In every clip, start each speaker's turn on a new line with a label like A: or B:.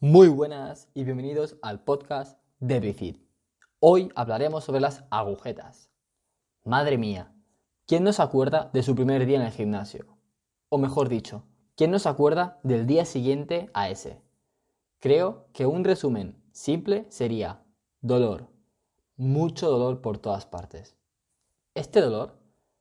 A: Muy buenas y bienvenidos al podcast de Bifid. Hoy hablaremos sobre las agujetas. Madre mía, ¿quién no se acuerda de su primer día en el gimnasio? O mejor dicho, ¿quién no se acuerda del día siguiente a ese? Creo que un resumen simple sería dolor, mucho dolor por todas partes. Este dolor,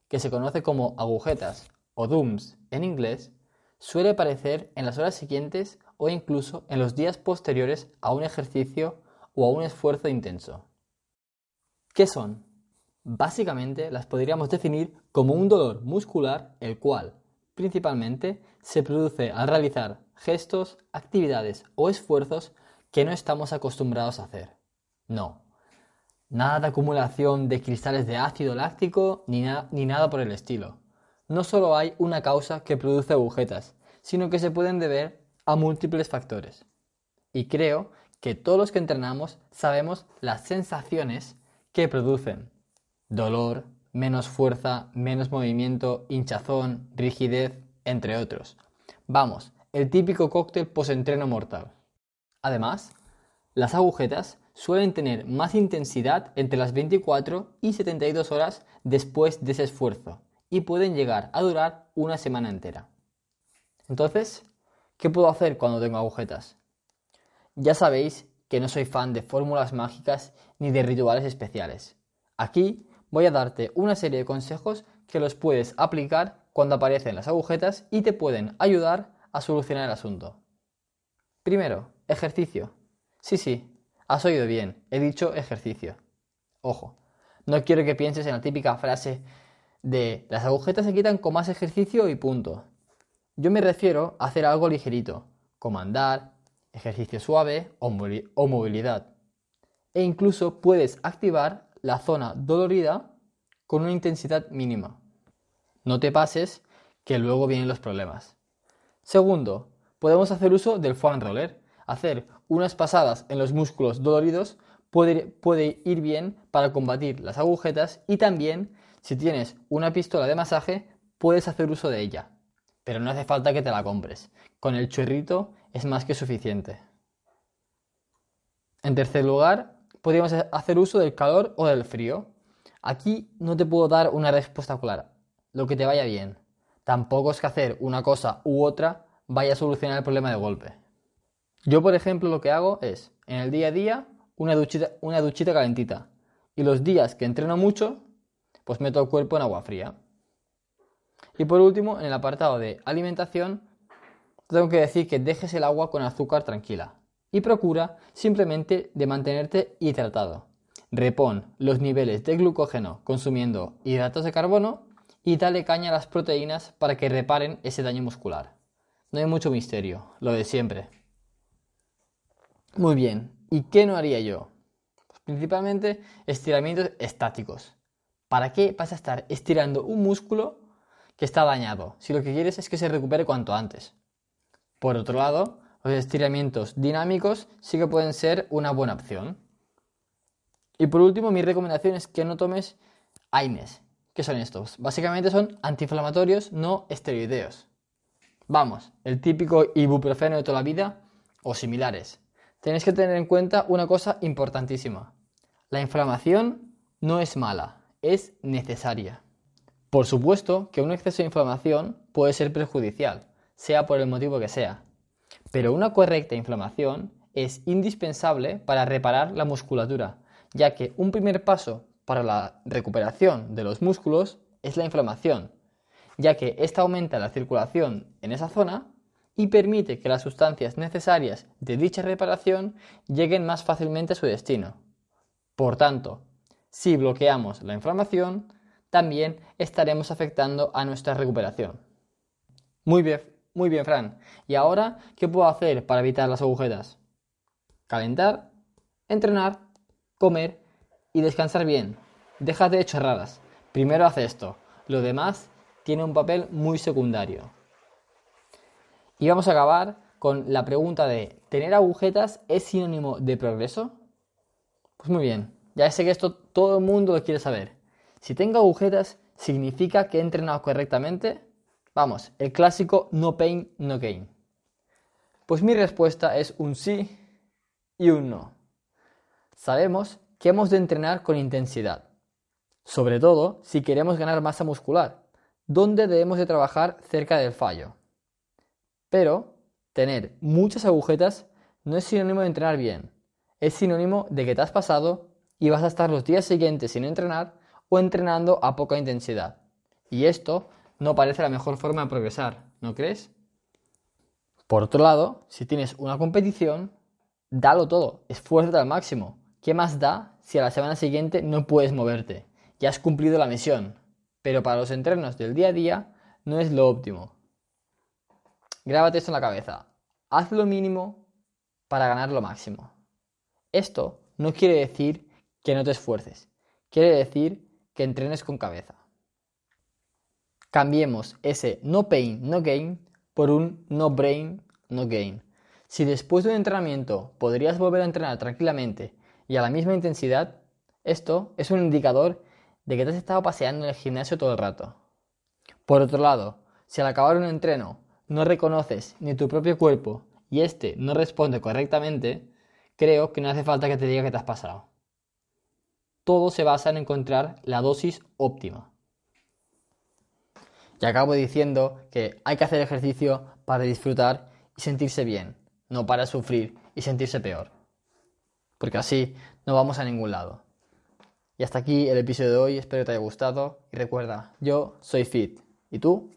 A: que se conoce como agujetas o DUMS en inglés, suele aparecer en las horas siguientes o incluso en los días posteriores a un ejercicio o a un esfuerzo intenso. ¿Qué son? Básicamente las podríamos definir como un dolor muscular el cual principalmente se produce al realizar gestos, actividades o esfuerzos que no estamos acostumbrados a hacer. No, nada de acumulación de cristales de ácido láctico ni, ni nada por el estilo. No solo hay una causa que produce agujetas, sino que se pueden deber a múltiples factores. Y creo que todos los que entrenamos sabemos las sensaciones que producen. Dolor, menos fuerza, menos movimiento, hinchazón, rigidez, entre otros. Vamos, el típico cóctel post-entreno mortal. Además, las agujetas suelen tener más intensidad entre las 24 y 72 horas después de ese esfuerzo y pueden llegar a durar una semana entera. Entonces, ¿Qué puedo hacer cuando tengo agujetas? Ya sabéis que no soy fan de fórmulas mágicas ni de rituales especiales. Aquí voy a darte una serie de consejos que los puedes aplicar cuando aparecen las agujetas y te pueden ayudar a solucionar el asunto. Primero, ejercicio. Sí, sí, has oído bien, he dicho ejercicio. Ojo, no quiero que pienses en la típica frase de las agujetas se quitan con más ejercicio y punto. Yo me refiero a hacer algo ligerito, como andar, ejercicio suave o, movilidad. E incluso puedes activar la zona dolorida con una intensidad mínima. No te pases que luego vienen los problemas. Segundo, podemos hacer uso del foam roller. Hacer unas pasadas en los músculos doloridos puede, puede, ir bien para combatir las agujetas y también si tienes una pistola de masaje puedes hacer uso de ella pero no hace falta que te la compres. Con el churrito es más que suficiente. En tercer lugar, podríamos hacer uso del calor o del frío. Aquí no te puedo dar una respuesta clara, lo que te vaya bien. Tampoco es que hacer una cosa u otra vaya a solucionar el problema de golpe. Yo, por ejemplo, lo que hago es, en el día a día, una duchita, una duchita calentita. Y los días que entreno mucho, pues meto el cuerpo en agua fría. Y por último, en el apartado de alimentación, tengo que decir que dejes el agua con azúcar tranquila y procura simplemente de mantenerte hidratado. Repon los niveles de glucógeno consumiendo hidratos de carbono y dale caña a las proteínas para que reparen ese daño muscular. No hay mucho misterio, lo de siempre. Muy bien, ¿y qué no haría yo? Pues principalmente estiramientos estáticos. ¿Para qué vas a estar estirando un músculo que está dañado, si lo que quieres es que se recupere cuanto antes. Por otro lado, los estiramientos dinámicos sí que pueden ser una buena opción. Y por último, mi recomendación es que no tomes AINES. ¿Qué son estos? Básicamente son antiinflamatorios no esteroideos. Vamos, el típico ibuprofeno de toda la vida o similares. Tenéis que tener en cuenta una cosa importantísima. La inflamación no es mala, es necesaria. Por supuesto que un exceso de inflamación puede ser perjudicial, sea por el motivo que sea, pero una correcta inflamación es indispensable para reparar la musculatura, ya que un primer paso para la recuperación de los músculos es la inflamación, ya que esta aumenta la circulación en esa zona y permite que las sustancias necesarias de dicha reparación lleguen más fácilmente a su destino. Por tanto, si bloqueamos la inflamación, también estaremos afectando a nuestra recuperación. Muy bien, muy bien, Fran. ¿Y ahora qué puedo hacer para evitar las agujetas? Calentar, entrenar, comer y descansar bien. Déjate de chorradas. Primero haz esto. Lo demás tiene un papel muy secundario. Y vamos a acabar con la pregunta de ¿tener agujetas es sinónimo de progreso? Pues muy bien, ya sé que esto todo el mundo lo quiere saber. Si tengo agujetas, ¿significa que he entrenado correctamente? Vamos, el clásico no pain, no gain. Pues mi respuesta es un sí y un no. Sabemos que hemos de entrenar con intensidad, sobre todo si queremos ganar masa muscular, donde debemos de trabajar cerca del fallo. Pero tener muchas agujetas no es sinónimo de entrenar bien, es sinónimo de que te has pasado y vas a estar los días siguientes sin entrenar o entrenando a poca intensidad. Y esto no parece la mejor forma de progresar, ¿no crees? Por otro lado, si tienes una competición, dalo todo, esfuérzate al máximo. ¿Qué más da si a la semana siguiente no puedes moverte? Ya has cumplido la misión, pero para los entrenos del día a día no es lo óptimo. Grábate esto en la cabeza. Haz lo mínimo para ganar lo máximo. Esto no quiere decir que no te esfuerces, quiere decir que entrenes con cabeza. Cambiemos ese no pain, no gain por un no brain, no gain. Si después de un entrenamiento podrías volver a entrenar tranquilamente y a la misma intensidad, esto es un indicador de que te has estado paseando en el gimnasio todo el rato. Por otro lado, si al acabar un entreno no reconoces ni tu propio cuerpo y este no responde correctamente, creo que no hace falta que te diga que te has pasado. Todo se basa en encontrar la dosis óptima. Y acabo diciendo que hay que hacer ejercicio para disfrutar y sentirse bien, no para sufrir y sentirse peor. Porque así no vamos a ningún lado. Y hasta aquí el episodio de hoy, espero que te haya gustado y recuerda, yo soy Fit. ¿Y tú?